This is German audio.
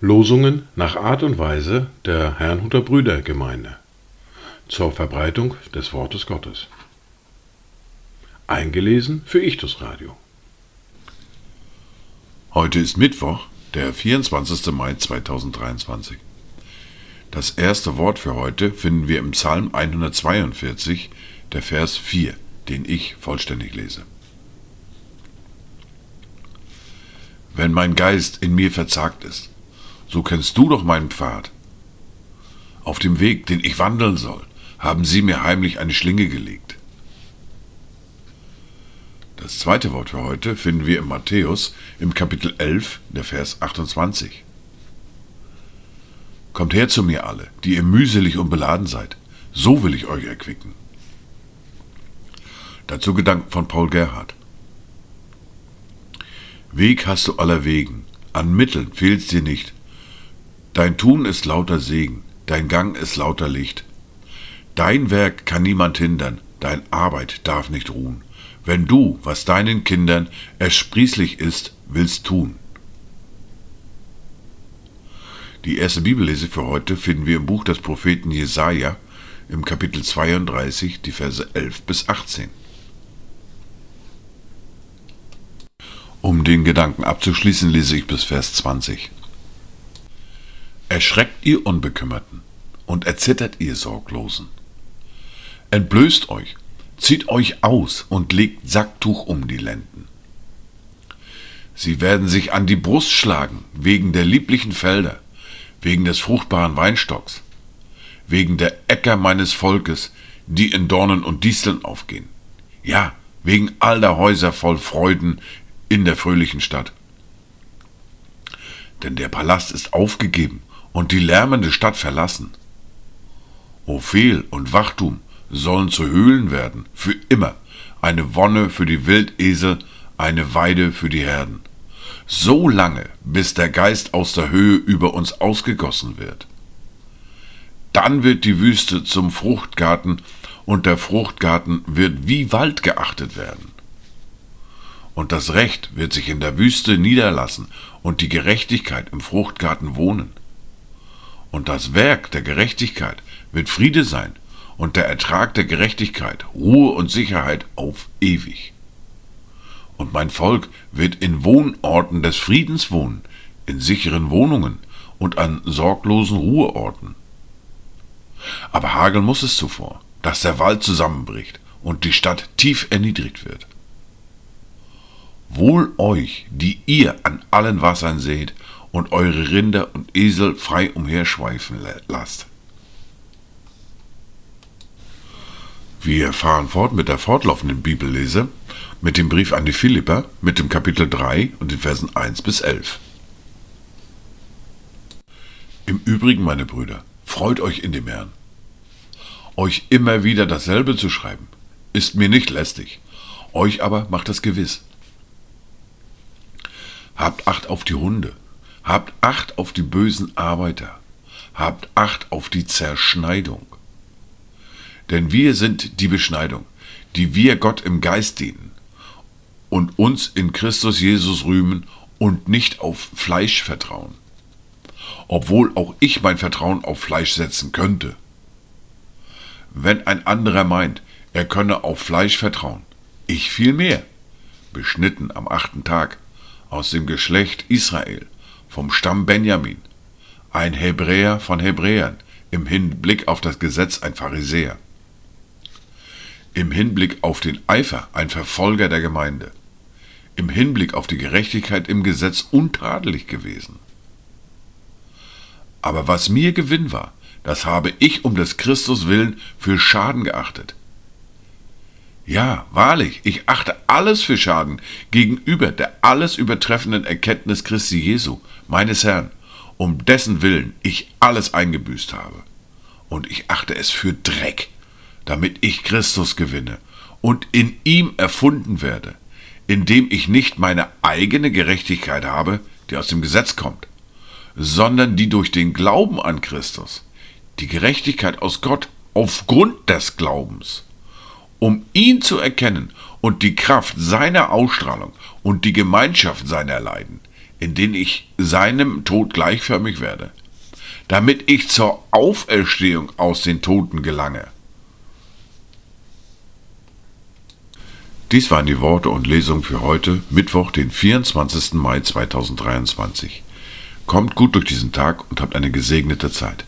Losungen nach Art und Weise der Herrnhuter Brüdergemeinde zur Verbreitung des Wortes Gottes. Eingelesen für Ichtus Radio. Heute ist Mittwoch, der 24. Mai 2023. Das erste Wort für heute finden wir im Psalm 142, der Vers 4, den ich vollständig lese. Wenn mein Geist in mir verzagt ist, so kennst du doch meinen Pfad. Auf dem Weg, den ich wandeln soll, haben sie mir heimlich eine Schlinge gelegt. Das zweite Wort für heute finden wir in Matthäus im Kapitel 11, der Vers 28. Kommt her zu mir alle, die ihr mühselig und beladen seid, so will ich euch erquicken. Dazu Gedanken von Paul Gerhard. Weg hast du aller Wegen, an Mitteln fehlt's dir nicht, Dein Tun ist lauter Segen, dein Gang ist lauter Licht. Dein Werk kann niemand hindern, dein Arbeit darf nicht ruhen, wenn du, was deinen Kindern ersprießlich ist, willst tun. Die erste Bibellese für heute finden wir im Buch des Propheten Jesaja im Kapitel 32, die Verse 11 bis 18. Um den Gedanken abzuschließen, lese ich bis Vers 20. Erschreckt ihr Unbekümmerten und erzittert ihr Sorglosen. Entblößt euch, zieht euch aus und legt Sacktuch um die Lenden. Sie werden sich an die Brust schlagen wegen der lieblichen Felder, wegen des fruchtbaren Weinstocks, wegen der Äcker meines Volkes, die in Dornen und Disteln aufgehen. Ja, wegen all der Häuser voll Freuden in der fröhlichen Stadt. Denn der Palast ist aufgegeben und die lärmende Stadt verlassen. Ophel und Wachtum sollen zu Höhlen werden, für immer, eine Wonne für die Wildesel, eine Weide für die Herden. So lange, bis der Geist aus der Höhe über uns ausgegossen wird. Dann wird die Wüste zum Fruchtgarten und der Fruchtgarten wird wie Wald geachtet werden. Und das Recht wird sich in der Wüste niederlassen und die Gerechtigkeit im Fruchtgarten wohnen. Und das Werk der Gerechtigkeit wird Friede sein und der Ertrag der Gerechtigkeit Ruhe und Sicherheit auf ewig. Und mein Volk wird in Wohnorten des Friedens wohnen, in sicheren Wohnungen und an sorglosen Ruheorten. Aber hageln muss es zuvor, dass der Wald zusammenbricht und die Stadt tief erniedrigt wird. Wohl euch, die ihr an allen Wassern seht und eure Rinder und Esel frei umherschweifen lasst. Wir fahren fort mit der fortlaufenden Bibellese, mit dem Brief an die Philipper, mit dem Kapitel 3 und den Versen 1 bis 11. Im Übrigen, meine Brüder, freut euch in dem Herrn. Euch immer wieder dasselbe zu schreiben, ist mir nicht lästig, euch aber macht es gewiss. Habt Acht auf die Hunde, Habt Acht auf die bösen Arbeiter. Habt Acht auf die Zerschneidung. Denn wir sind die Beschneidung, die wir Gott im Geist dienen und uns in Christus Jesus rühmen und nicht auf Fleisch vertrauen. Obwohl auch ich mein Vertrauen auf Fleisch setzen könnte. Wenn ein anderer meint, er könne auf Fleisch vertrauen, ich viel mehr, beschnitten am achten Tag, aus dem Geschlecht Israel, vom Stamm Benjamin, ein Hebräer von Hebräern, im Hinblick auf das Gesetz ein Pharisäer, im Hinblick auf den Eifer ein Verfolger der Gemeinde, im Hinblick auf die Gerechtigkeit im Gesetz untadelig gewesen. Aber was mir Gewinn war, das habe ich um des Christus willen für Schaden geachtet. Ja, wahrlich, ich achte alles für Schaden gegenüber der alles übertreffenden Erkenntnis Christi Jesu, meines Herrn, um dessen Willen ich alles eingebüßt habe. Und ich achte es für Dreck, damit ich Christus gewinne und in ihm erfunden werde, indem ich nicht meine eigene Gerechtigkeit habe, die aus dem Gesetz kommt, sondern die durch den Glauben an Christus, die Gerechtigkeit aus Gott aufgrund des Glaubens um ihn zu erkennen und die Kraft seiner Ausstrahlung und die Gemeinschaft seiner Leiden, in denen ich seinem Tod gleichförmig werde, damit ich zur Auferstehung aus den Toten gelange. Dies waren die Worte und Lesungen für heute, Mittwoch, den 24. Mai 2023. Kommt gut durch diesen Tag und habt eine gesegnete Zeit.